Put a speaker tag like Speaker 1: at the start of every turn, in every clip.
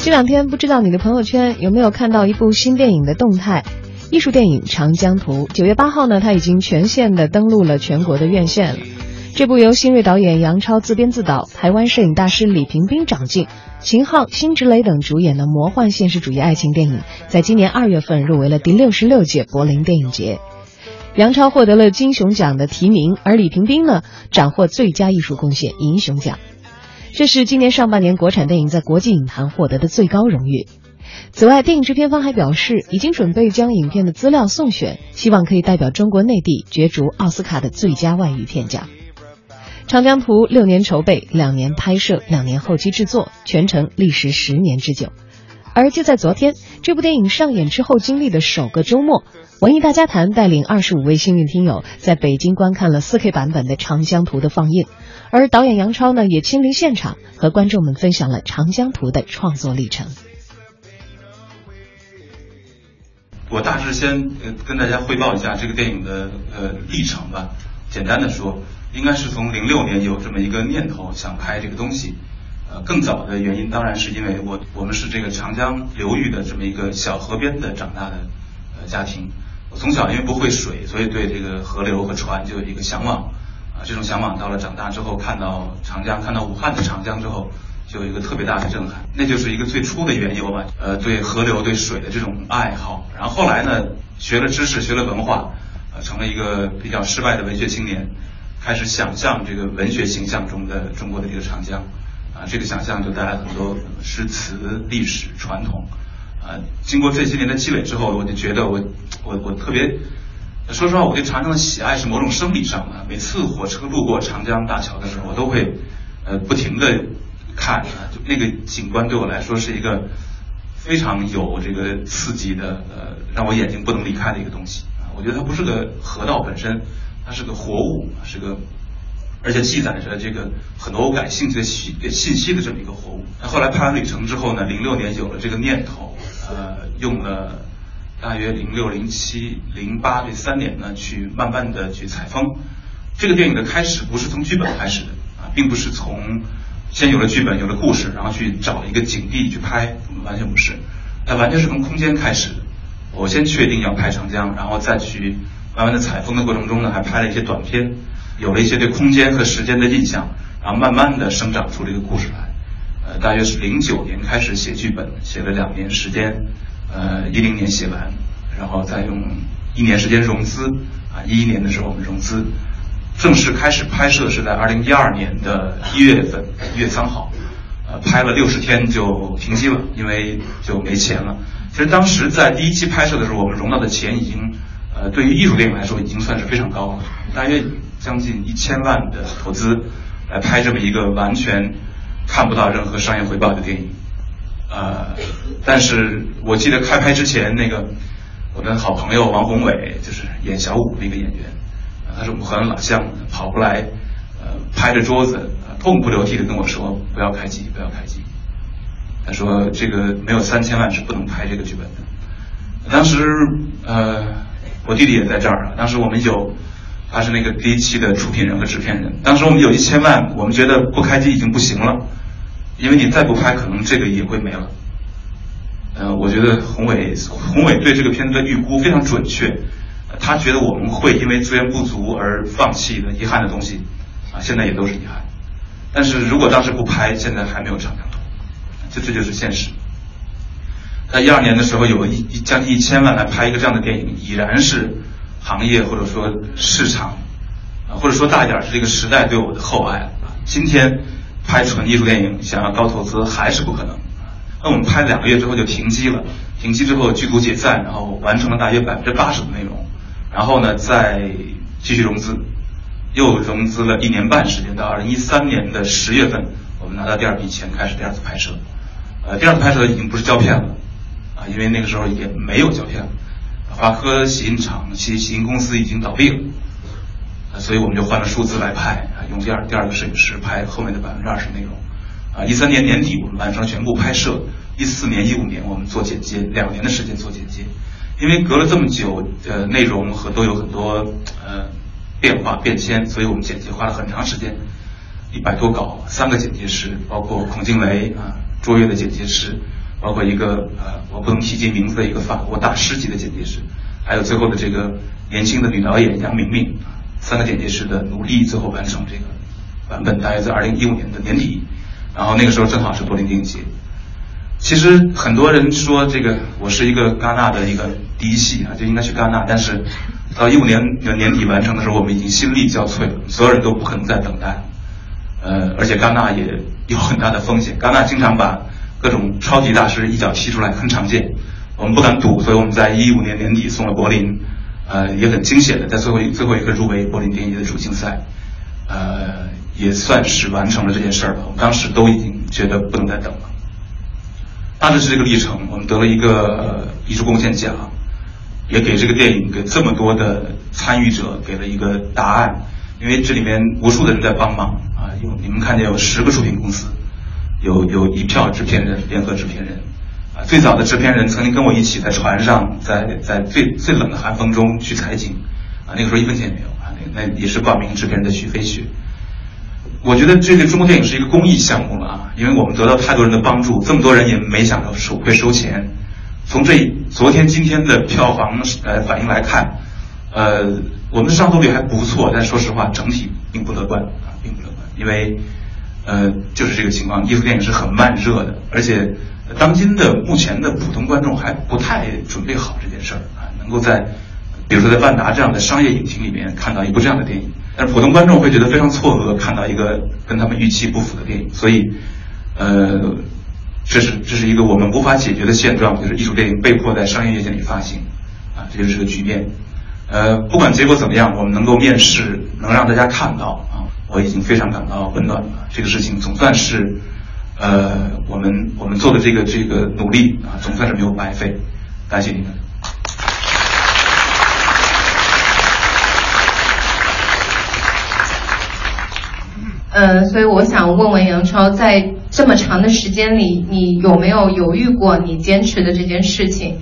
Speaker 1: 这两天不知道你的朋友圈有没有看到一部新电影的动态？艺术电影《长江图》九月八号呢，它已经全线的登陆了全国的院线了。这部由新锐导演杨超自编自导，台湾摄影大师李平冰掌镜，秦昊、辛芷蕾等主演的魔幻现实主义爱情电影，在今年二月份入围了第六十六届柏林电影节。杨超获得了金熊奖的提名，而李平冰呢，斩获最佳艺术贡献银熊奖。这是今年上半年国产电影在国际影坛获得的最高荣誉。此外，电影制片方还表示，已经准备将影片的资料送选，希望可以代表中国内地角逐奥斯卡的最佳外语片奖。《长江图》六年筹备，两年拍摄，两年后期制作，全程历时十年之久。而就在昨天，这部电影上演之后经历的首个周末，文艺大家谈带领二十五位幸运听友在北京观看了 4K 版本的《长江图》的放映，而导演杨超呢也亲临现场，和观众们分享了《长江图》的创作历程。
Speaker 2: 我大致先跟大家汇报一下这个电影的呃历程吧。简单的说，应该是从零六年有这么一个念头想拍这个东西。呃，更早的原因当然是因为我我们是这个长江流域的这么一个小河边的长大的呃家庭。我从小因为不会水，所以对这个河流和船就有一个向往。啊，这种向往到了长大之后，看到长江，看到武汉的长江之后。就有一个特别大的震撼，那就是一个最初的缘由吧。呃，对河流、对水的这种爱好。然后后来呢，学了知识，学了文化，成了一个比较失败的文学青年，开始想象这个文学形象中的中国的这个长江。啊，这个想象就带来很多诗词、历史、传统。啊，经过这些年的积累之后，我就觉得我我我特别，说实话，我对长江的喜爱是某种生理上的。每次火车路过长江大桥的时候，我都会呃不停的。看啊，就那个景观对我来说是一个非常有这个刺激的，呃，让我眼睛不能离开的一个东西啊。我觉得它不是个河道本身，它是个活物，是个而且记载着这个很多我感兴趣的信信息的这么一个活物。那后来拍完旅程之后呢，零六年有了这个念头，呃，用了大约零六、零七、零八这三年呢，去慢慢的去采风。这个电影的开始不是从剧本开始的啊，并不是从。先有了剧本，有了故事，然后去找一个景地去拍，完全不是，它完全是从空间开始的。我先确定要拍长江，然后再去慢慢的采风的过程中呢，还拍了一些短片，有了一些对空间和时间的印象，然后慢慢的生长出这个故事来。呃，大约是零九年开始写剧本，写了两年时间，呃，一零年写完，然后再用一年时间融资，啊，一一年的时候我们融资。正式开始拍摄是在二零一二年的一月份，一月三号，呃，拍了六十天就停机了，因为就没钱了。其实当时在第一期拍摄的时候，我们融到的钱已经，呃，对于艺术电影来说已经算是非常高了，大约将近一千万的投资来拍这么一个完全看不到任何商业回报的电影。呃，但是我记得开拍之前，那个我的好朋友王宏伟就是演小五那个演员。他是我们河南老乡，跑过来，呃，拍着桌子，痛哭流涕的跟我说：“不要开机，不要开机。”他说：“这个没有三千万是不能拍这个剧本的。”当时，呃，我弟弟也在这儿啊。当时我们有，他是那个第一期的出品人和制片人。当时我们有一千万，我们觉得不开机已经不行了，因为你再不拍，可能这个也会没了。呃，我觉得宏伟，宏伟对这个片子的预估非常准确。他觉得我们会因为资源不足而放弃的遗憾的东西，啊，现在也都是遗憾。但是如果当时不拍，现在还没有长江图，这这就是现实。在一二年的时候，有一将近一千万来拍一个这样的电影，已然是行业或者说市场，或者说大一点是这个时代对我的厚爱。今天拍纯艺术电影，想要高投资还是不可能。那我们拍两个月之后就停机了，停机之后剧组解散，然后完成了大约百分之八十的内容。然后呢，再继续融资，又融资了一年半时间，到二零一三年的十月份，我们拿到第二笔钱，开始第二次拍摄。呃，第二次拍摄已经不是胶片了，啊，因为那个时候也没有胶片，华科洗印厂、洗洗印公司已经倒闭了，啊，所以我们就换了数字来拍，啊，用第二第二个摄影师拍后面的百分之二十内容。啊，一三年年底我们完成全部拍摄，一四年、一五年我们做剪接，两年的时间做剪接。因为隔了这么久，呃，内容和都有很多呃变化变迁，所以我们剪辑花了很长时间，一百多稿，三个剪辑师，包括孔静雷啊，卓越的剪辑师，包括一个呃我不能提及名字的一个法国大师级的剪辑师，还有最后的这个年轻的女导演杨明明，三个剪辑师的努力，最后完成这个版本，大约在二零一五年的年底，然后那个时候正好是柏林电影节。其实很多人说这个我是一个戛纳的一个第一戏啊，就应该去戛纳，但是到一五年的年底完成的时候，我们已经心力交瘁了，所有人都不可能再等待。呃，而且戛纳也有很大的风险，戛纳经常把各种超级大师一脚踢出来，很常见。我们不敢赌，所以我们在一五年年底送了柏林，呃，也很惊险的，在最后最后一刻入围柏林电影节的主竞赛，呃，也算是完成了这件事儿吧。我们当时都已经觉得不能再等了。大致是这个历程，我们得了一个艺术贡献奖，也给这个电影给这么多的参与者给了一个答案，因为这里面无数的人在帮忙啊，有你们看见有十个出品公司，有有一票制片人，联合制片人，啊，最早的制片人曾经跟我一起在船上，在在最最冷的寒风中去采景，啊，那个时候一分钱也没有啊，那那也是挂名制片人的徐飞雪。我觉得这个中国电影是一个公益项目了啊，因为我们得到太多人的帮助，这么多人也没想到收会收钱。从这昨天、今天的票房呃反应来看，呃，我们的上座率还不错，但说实话，整体并不乐观啊，并不乐观，因为呃就是这个情况，艺术电影是很慢热的，而且当今的目前的普通观众还不太准备好这件事儿啊，能够在比如说在万达这样的商业影厅里面看到一部这样的电影。但是普通观众会觉得非常错愕，看到一个跟他们预期不符的电影，所以，呃，这是这是一个我们无法解决的现状，就是艺术电影被迫在商业院线里发行，啊，这就是个局面。呃，不管结果怎么样，我们能够面试，能让大家看到，我已经非常感到温暖了。这个事情总算是，呃，我们我们做的这个这个努力啊，总算是没有白费。感谢你们。
Speaker 3: 呃，所以我想问问杨超，在这么长的时间里，你有没有犹豫过你坚持的这件事情？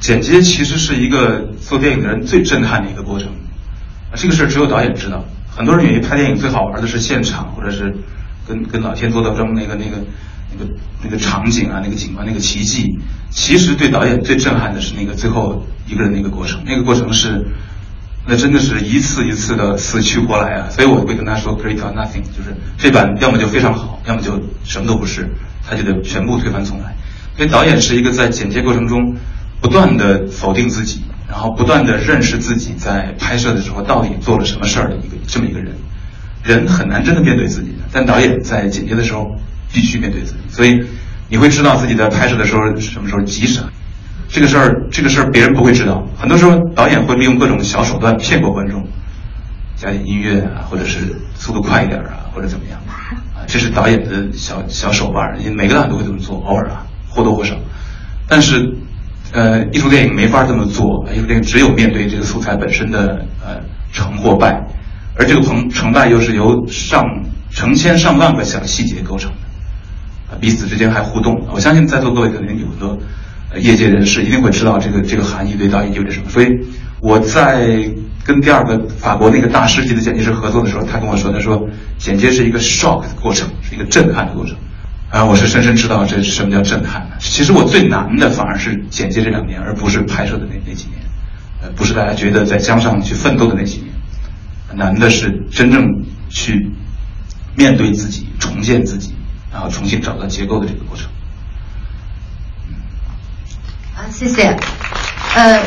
Speaker 2: 剪接其实是一个做电影的人最震撼的一个过程，这个事儿只有导演知道。很多人以为拍电影最好玩的是现场，或者是跟跟老天做到这么那个那个那个那个场景啊，那个景观那个奇迹。其实对导演最震撼的是那个最后一个人那个过程，那个过程是。那真的是一次一次的死去活来啊！所以我会跟他说，great or nothing，就是这版要么就非常好，要么就什么都不是，他就得全部推翻重来。所以导演是一个在剪接过程中不断的否定自己，然后不断的认识自己在拍摄的时候到底做了什么事儿的一个这么一个人。人很难真的面对自己，但导演在剪接的时候必须面对自己，所以你会知道自己在拍摄的时候什么时候急什么。这个事儿，这个事儿别人不会知道。很多时候，导演会利用各种小手段骗过观众，加点音乐啊，或者是速度快一点啊，或者怎么样啊，这是导演的小小手腕。因为每个导演都会这么做，偶尔啊，或多或少。但是，呃，艺术电影没法这么做。艺术电影只有面对这个素材本身的呃成或败，而这个成成败又是由上成千上万个小细节构成的，啊，彼此之间还互动。我相信在座各位肯定有很多。业界人士一定会知道这个这个含义对导演意味着什么，所以我在跟第二个法国那个大师级的剪辑师合作的时候，他跟我说，他说剪接是一个 shock 的过程，是一个震撼的过程，啊，我是深深知道这什么叫震撼的。其实我最难的反而是剪接这两年，而不是拍摄的那那几年，呃，不是大家觉得在江上去奋斗的那几年，难的是真正去面对自己、重建自己，然后重新找到结构的这个过程。
Speaker 3: 啊谢谢，呃，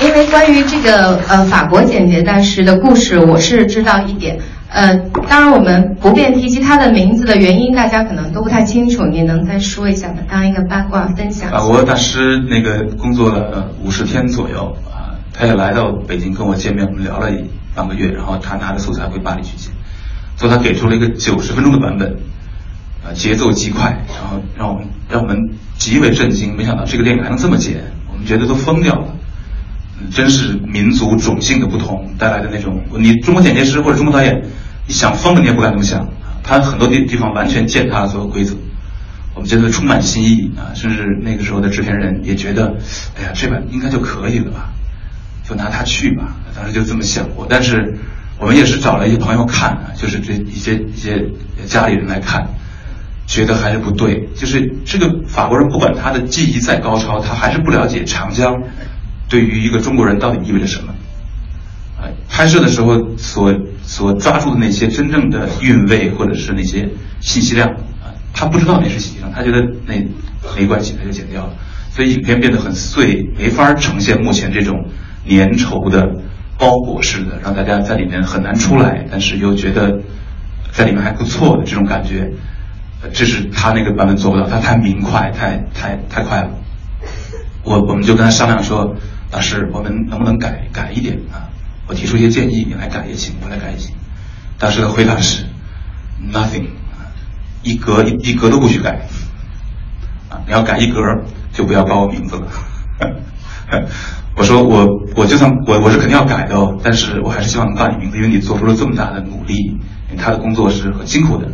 Speaker 3: 因为关于这个呃法国剪辑大师的故事，我是知道一点，呃，当然我们不便提及他的名字的原因，大家可能都不太清楚，你能再说一下吗？当一个八卦分享。
Speaker 2: 法国大师那个工作了五十天左右啊，他也来到北京跟我见面，我们聊了半个月，然后他拿着素材回巴黎去剪，最后他给出了一个九十分钟的版本。啊，节奏极快，然后让我们让我们极为震惊。没想到这个电影还能这么剪，我们觉得都疯掉了。真是民族种姓的不同带来的那种。你中国剪接师或者中国导演，想疯了你也不敢这么想。他很多地地方完全践踏了所有规则，我们觉得充满新意啊。甚至那个时候的制片人也觉得，哎呀，这版应该就可以了吧，就拿它去吧。当时就这么想过。但是我们也是找了一些朋友看，就是这一些一些家里人来看。觉得还是不对，就是这个法国人不管他的技艺再高超，他还是不了解长江对于一个中国人到底意味着什么。啊，拍摄的时候所所抓住的那些真正的韵味或者是那些信息量啊，他不知道那是信息量，他觉得那没关系，他就剪掉了。所以影片变得很碎，没法呈现目前这种粘稠的包裹式的，让大家在里面很难出来，但是又觉得在里面还不错的这种感觉。这是他那个版本做不到，他太明快，太太太快了。我我们就跟他商量说，老师，我们能不能改改一点啊？我提出一些建议，你来改也行，我来改也行。当时的回答是，nothing，一格一一格都不许改。啊，你要改一格，就不要报我名字了。我说我我就算我我是肯定要改的哦，但是我还是希望能报你名字，因为你做出了这么大的努力，他的工作是很辛苦的。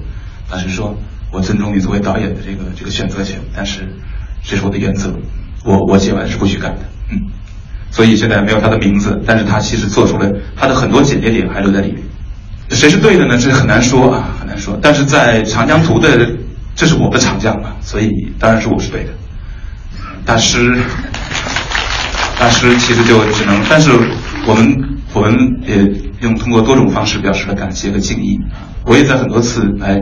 Speaker 2: 老师说。我尊重你作为导演的这个这个选择权，但是这是我的原则，我我写完是不许改的，嗯，所以现在没有他的名字，但是他其实做出了他的很多剪接点还留在里面。谁是对的呢？这很难说啊，很难说。但是在长江图的，这是我的长江嘛，所以当然是我是对的。大师，大师其实就只能，但是我们我们也用通过多种方式表示了感谢和敬意。我也在很多次来。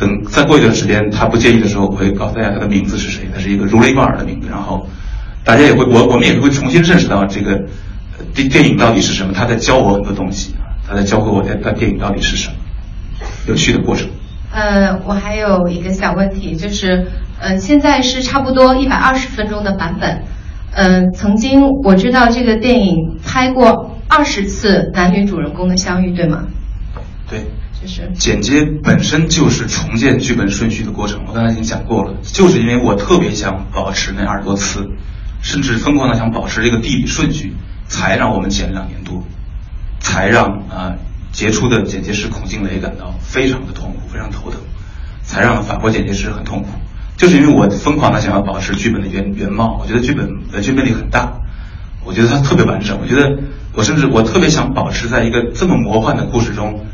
Speaker 2: 等再过一段时间，他不介意的时候，我会告诉大家他的名字是谁。他是一个如雷贯耳的名字，然后大家也会，我我们也会重新认识到这个电电影到底是什么。他在教我很多东西他在教会我，他电影到底是什么，有趣的过程。
Speaker 3: 呃，我还有一个小问题，就是呃，现在是差不多一百二十分钟的版本。嗯，曾经我知道这个电影拍过二十次男女主人公的相遇，对吗？
Speaker 2: 对。就是剪接本身就是重建剧本顺序的过程，我刚才已经讲过了。就是因为我特别想保持那二十多次，甚至疯狂的想保持这个地理顺序，才让我们剪两年多，才让啊杰出的剪辑师孔静雷感到非常的痛苦，非常头疼，才让法国剪辑师很痛苦。就是因为我疯狂的想要保持剧本的原原貌，我觉得剧本的剧本力很大，我觉得它特别完整。我觉得我甚至我特别想保持在一个这么魔幻的故事中。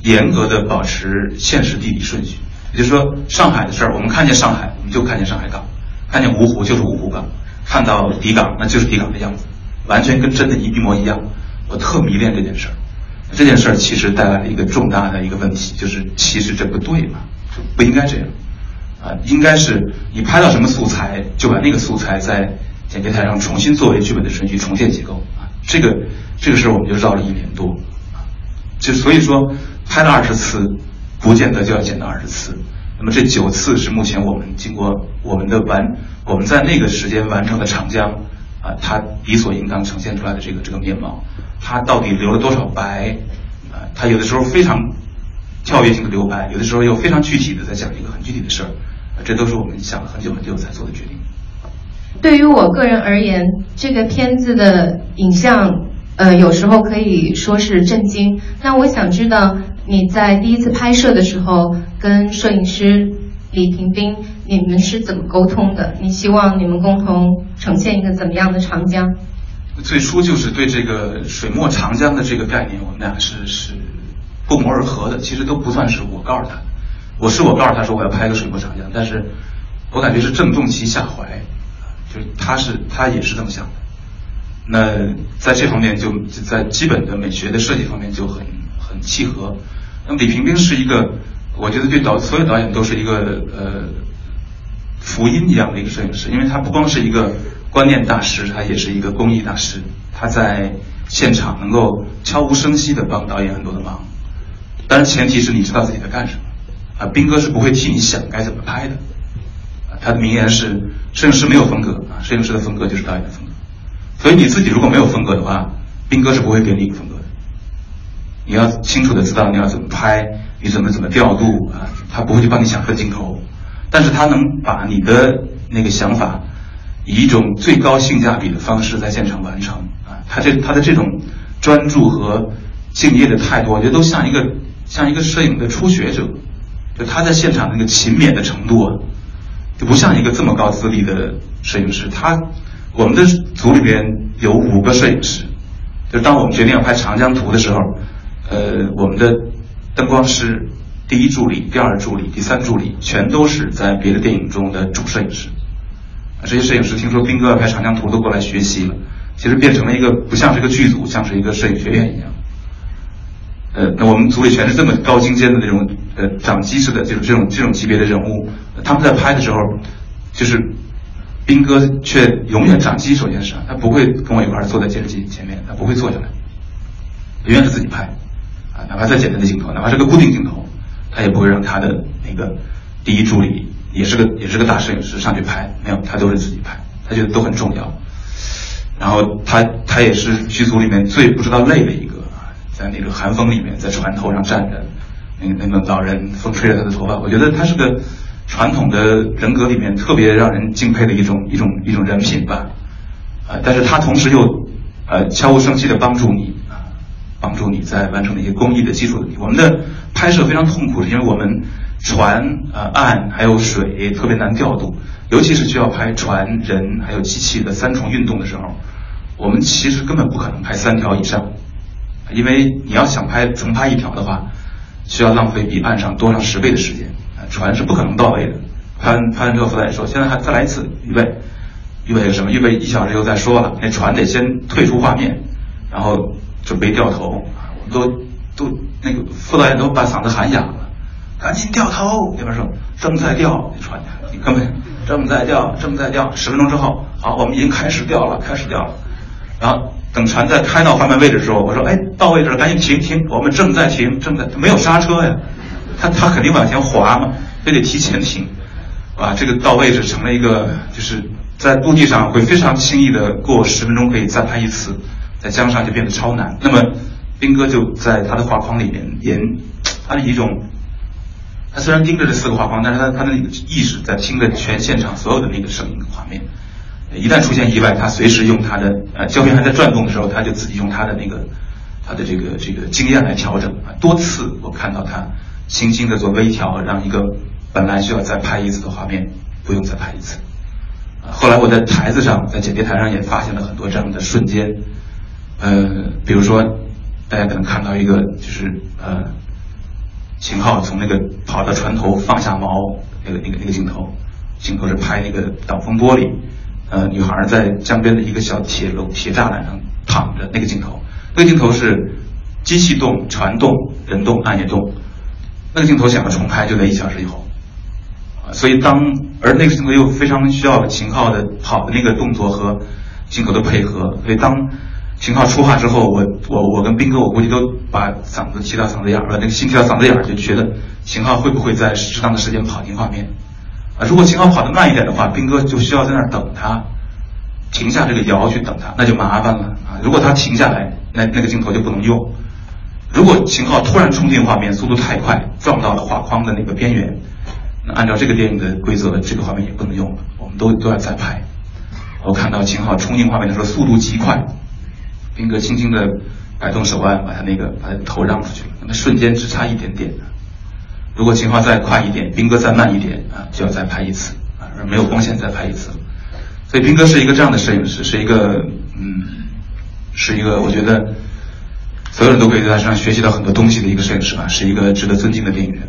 Speaker 2: 严格的保持现实地理顺序，也就是说，上海的事儿，我们看见上海，我们就看见上海港；看见芜湖就是芜湖港；看到底港，那就是底港的样子，完全跟真的一一模一样。我特迷恋这件事儿。这件事儿其实带来了一个重大的一个问题，就是其实这不对嘛，不应该这样。啊，应该是你拍到什么素材，就把那个素材在剪接台上重新作为剧本的顺序重建结构。啊，这个这个事儿我们就绕了一年多。啊，就所以说。拍了二十次，不见得就要剪到二十次。那么这九次是目前我们经过我们的完，我们在那个时间完成的长江，啊，它理所应当呈现出来的这个这个面貌，它到底留了多少白？啊，它有的时候非常跳跃性的留白，有的时候又非常具体的在讲一个很具体的事儿，这都是我们想了很久很久才做的决定。
Speaker 3: 对于我个人而言，这个片子的影像，呃，有时候可以说是震惊。那我想知道。你在第一次拍摄的时候，跟摄影师李平冰，你们是怎么沟通的？你希望你们共同呈现一个怎么样的长江？
Speaker 2: 最初就是对这个水墨长江的这个概念，我们俩是是不谋而合的。其实都不算是我告诉他，我是我告诉他说我要拍个水墨长江，但是我感觉是正中其下怀，就是他是他也是这么想的。那在这方面就在基本的美学的设计方面就很很契合。那么李平冰是一个，我觉得对导所有导演都是一个呃福音一样的一个摄影师，因为他不光是一个观念大师，他也是一个工艺大师。他在现场能够悄无声息的帮导演很多的忙，当然前提是你知道自己在干什么。啊，斌哥是不会替你想该怎么拍的。他的名言是：摄影师没有风格啊，摄影师的风格就是导演的风格。所以你自己如果没有风格的话，斌哥是不会给你一个风格的。你要清楚的知道你要怎么拍，你怎么怎么调度啊？他不会去帮你想个镜头，但是他能把你的那个想法以一种最高性价比的方式在现场完成啊。他这他的这种专注和敬业的态度，我觉得都像一个像一个摄影的初学者，就他在现场那个勤勉的程度啊，就不像一个这么高资历的摄影师。他我们的组里边有五个摄影师，就当我们决定要拍长江图的时候。呃，我们的灯光师第一助理、第二助理、第三助理，全都是在别的电影中的主摄影师。这些摄影师听说斌哥要拍长江图，都过来学习了。其实变成了一个不像是一个剧组，像是一个摄影学院一样。呃，那我们组里全是这么高精尖的那种呃长机式的这种这种这种级别的人物，他们在拍的时候，就是斌哥却永远掌机，首先是他不会跟我一块坐在监视机前面，他不会坐下来，永远是自己拍，哪怕再简单的镜头，哪怕是个固定镜头，他也不会让他的那个第一助理，也是个也是个大摄影师上去拍，没有，他都是自己拍，他觉得都很重要。然后他他也是剧组里面最不知道累的一个，在那个寒风里面，在船头上站着，那那个老人 风吹着他的头发，我觉得他是个传统的人格里面特别让人敬佩的一种一种一种人品吧，啊，但是他同时又呃悄无声息的帮助你，帮助你在完成那些工艺的基础问题。我们的拍摄非常痛苦，是因为我们船啊岸还有水特别难调度。尤其是需要拍船、人还有机器的三重运动的时候，我们其实根本不可能拍三条以上，因为你要想拍重拍一条的话，需要浪费比岸上多上十倍的时间。船是不可能到位的。拍完拍完之后，副导演说：“现在还再来一次，预备，预备什么？预备一小时以后再说了。那船得先退出画面，然后准备掉头。我们都都那个副导演都把嗓子喊哑了，赶紧掉头。那边说正在掉，那船你根本。”正在掉，正在掉。十分钟之后，好，我们已经开始掉了，开始掉了。然后等船在开到画面位置的时候，我说：“哎，到位置了，赶紧停停，我们正在停，正在没有刹车呀，他他肯定往前滑嘛，非得提前停。哇，这个到位置成了一个，就是在陆地上会非常轻易的过十分钟可以再拍一次，在江上就变得超难。那么斌哥就在他的画框里面演，他的一种。他虽然盯着这四个画框，但是他他的那个意识在听着全现场所有的那个声音画面。一旦出现意外，他随时用他的呃胶片还在转动的时候，他就自己用他的那个他的这个这个经验来调整啊。多次我看到他轻轻的做微调，让一个本来需要再拍一次的画面不用再拍一次。后来我在台子上，在剪接台上也发现了很多这样的瞬间。呃，比如说大家可能看到一个就是呃。秦昊从那个跑到船头放下锚，那个那个那个镜头，镜头是拍那个挡风玻璃，呃，女孩在江边的一个小铁楼铁栅栏上躺着，那个镜头，那个镜头是机器动、船动、人动、岸也动，那个镜头想要重拍就在一小时以后，啊，所以当而那个镜头又非常需要秦昊的跑的那个动作和镜头的配合，所以当。秦昊出画之后，我我我跟斌哥，我估计都把嗓子提到嗓子眼儿了，那个心提到嗓子眼儿，就觉得秦昊会不会在适当的时间跑进画面？啊，如果秦昊跑得慢一点的话，斌哥就需要在那儿等他，停下这个摇去等他，那就麻烦了啊。如果他停下来，那那个镜头就不能用。如果秦昊突然冲进画面，速度太快，撞到了画框的那个边缘，那按照这个电影的规则，这个画面也不能用了，我们都都要再拍。我看到秦昊冲进画面的时候，速度极快。斌哥轻轻的摆动手腕，把他那个把他头让出去了，那么瞬间只差一点点。如果情况再快一点，斌哥再慢一点啊，就要再拍一次啊，而没有光线再拍一次。所以斌哥是一个这样的摄影师，是一个嗯，是一个我觉得所有人都可以在他身上学习到很多东西的一个摄影师吧，是一个值得尊敬的电影人。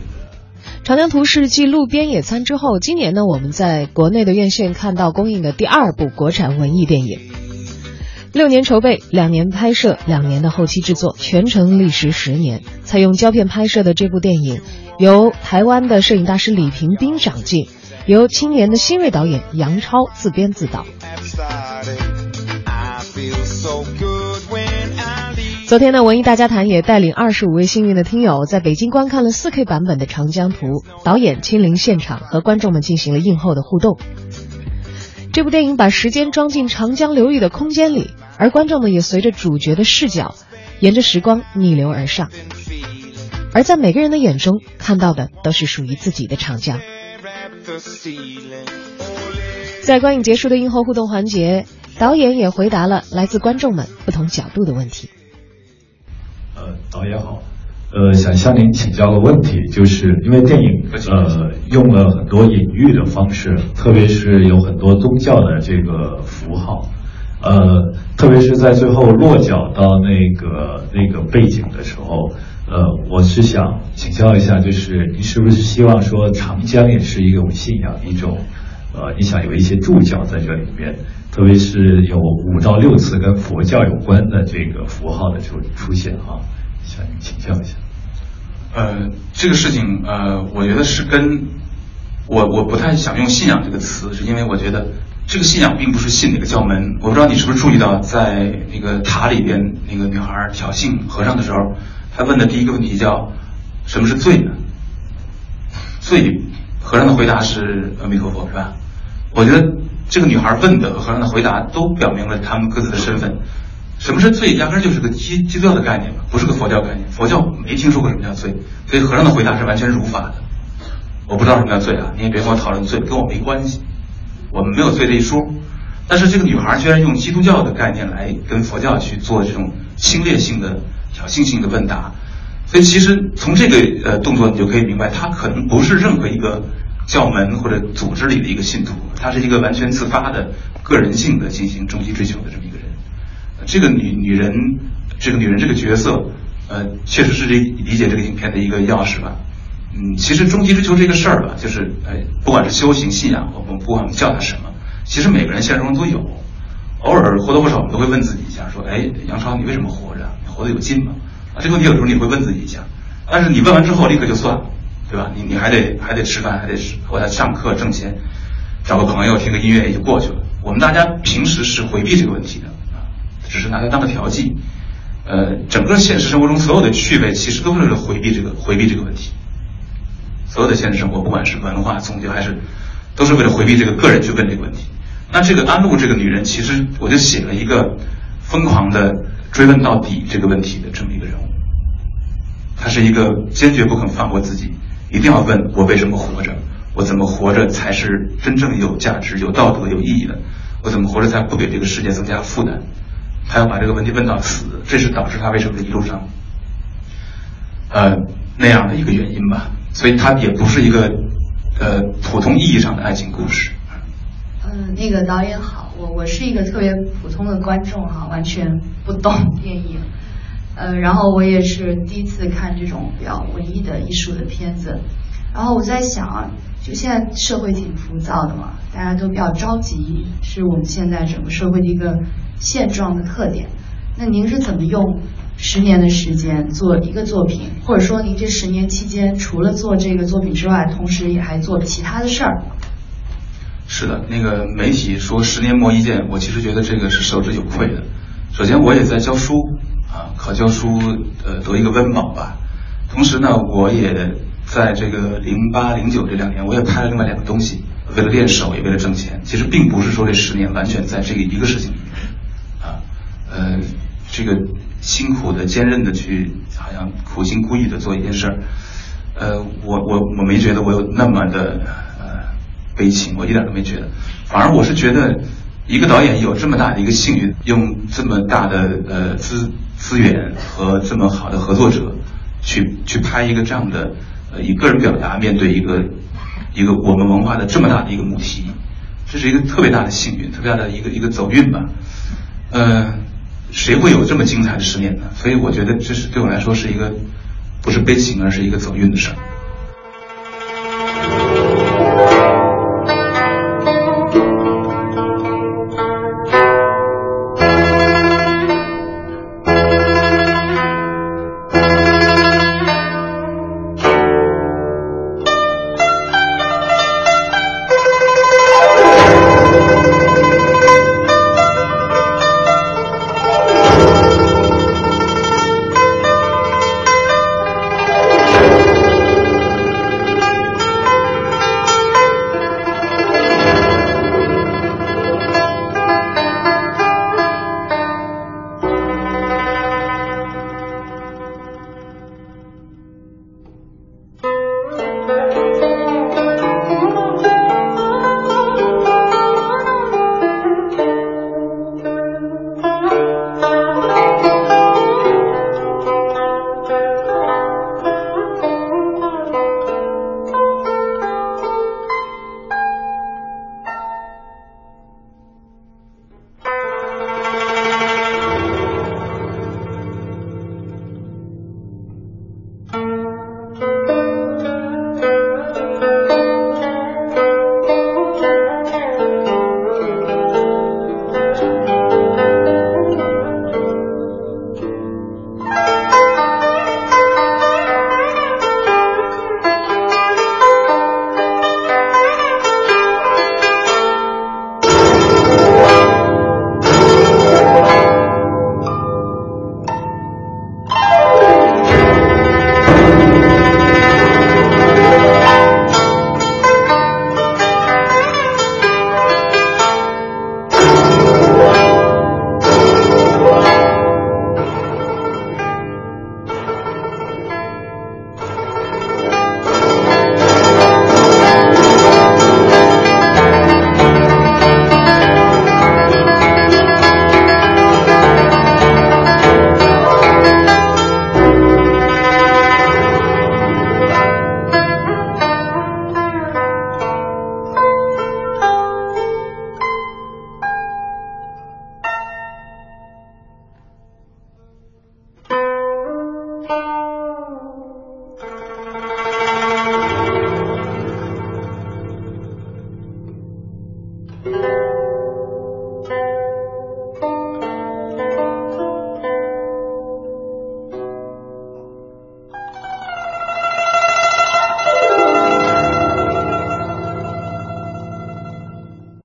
Speaker 1: 《长江图》是继《路边野餐》之后，今年呢我们在国内的院线看到公映的第二部国产文艺电影。六年筹备，两年拍摄，两年的后期制作，全程历时十年。采用胶片拍摄的这部电影，由台湾的摄影大师李平斌掌镜，由青年的新锐导演杨超自编自导。昨天呢，文艺大家谈也带领二十五位幸运的听友在北京观看了四 K 版本的《长江图》，导演亲临现场和观众们进行了映后的互动。这部电影把时间装进长江流域的空间里，而观众们也随着主角的视角，沿着时光逆流而上。而在每个人的眼中，看到的都是属于自己的长江。在观影结束的映后互动环节，导演也回答了来自观众们不同角度的问题。
Speaker 4: 呃，导演好。呃，想向您请教个问题，就是因为电影呃用了很多隐喻的方式，特别是有很多宗教的这个符号，呃，特别是在最后落脚到那个那个背景的时候，呃，我是想请教一下，就是您是不是希望说长江也是一种信仰，一种，呃，你想有一些注脚在这里面，特别是有五到六次跟佛教有关的这个符号的出出现啊，向您请教一下。
Speaker 2: 呃，这个事情呃，我觉得是跟我我不太想用信仰这个词，是因为我觉得这个信仰并不是信哪个教门。我不知道你是不是注意到，在那个塔里边，那个女孩挑衅和尚的时候，她问的第一个问题叫什么是罪呢？罪，和尚的回答是阿弥陀佛，是吧？我觉得这个女孩问的和和尚的回答都表明了他们各自的身份。什么是罪？压根就是个基基督教的概念嘛，不是个佛教概念。佛教没听说过什么叫罪，所以和尚的回答是完全如法的。我不知道什么叫罪啊，你也别跟我讨论罪，跟我没关系，我们没有罪这一说。但是这个女孩居然用基督教的概念来跟佛教去做这种侵略性的、挑衅性的问答，所以其实从这个呃动作你就可以明白，她可能不是任何一个教门或者组织里的一个信徒，她是一个完全自发的、个人性的进行终极追求的这么一个人。这个女女人，这个女人这个角色，呃，确实是这理解这个影片的一个钥匙吧。嗯，其实终极追求这个事儿吧，就是呃，不管是修行信仰，我们不管我们叫它什么，其实每个人现实中都有。偶尔或多或少我们都会问自己一下，说，哎，杨超，你为什么活着？你活得有劲吗？啊，这个问题有时候你会问自己一下，但是你问完之后立刻就算了，对吧？你你还得还得吃饭，还得回来上课挣钱，找个朋友听个音乐也就过去了。我们大家平时是回避这个问题的。只是拿它当个调剂，呃，整个现实生活中所有的趣味其实都是为了回避这个回避这个问题。所有的现实生活，不管是文化、宗教还是，都是为了回避这个个人去问这个问题。那这个安陆这个女人，其实我就写了一个疯狂的追问到底这个问题的这么一个人物。她是一个坚决不肯放过自己，一定要问我为什么活着，我怎么活着才是真正有价值、有道德、有意义的，我怎么活着才不给这个世界增加负担。他要把这个问题问到死，这是导致他为什么一路上，呃那样的一个原因吧。所以它也不是一个呃普通意义上的爱情故事。
Speaker 3: 嗯，那个导演好，我我是一个特别普通的观众哈，完全不懂电影。呃，然后我也是第一次看这种比较文艺的艺术的片子。然后我在想啊，就现在社会挺浮躁的嘛，大家都比较着急，是我们现在整个社会的一个。现状的特点，那您是怎么用十年的时间做一个作品？或者说您这十年期间除了做这个作品之外，同时也还做了其他的事儿？
Speaker 2: 是的，那个媒体说十年磨一剑，我其实觉得这个是受之有愧的。首先，我也在教书啊，考教书呃得一个温饱吧。同时呢，我也在这个零八零九这两年，我也拍了另外两个东西，为了练手，也为了挣钱。其实并不是说这十年完全在这个一个事情里。呃，这个辛苦的、坚韧的去，好像苦心孤诣的做一件事儿，呃，我我我没觉得我有那么的呃悲情，我一点都没觉得，反而我是觉得一个导演有这么大的一个幸运，用这么大的呃资资源和这么好的合作者，去去拍一个这样的呃以个人表达面对一个一个我们文化的这么大的一个母题，这是一个特别大的幸运，特别大的一个一个走运吧，呃。谁会有这么精彩的十年呢？所以我觉得这是对我来说是一个，不是悲情，而是一个走运的事儿。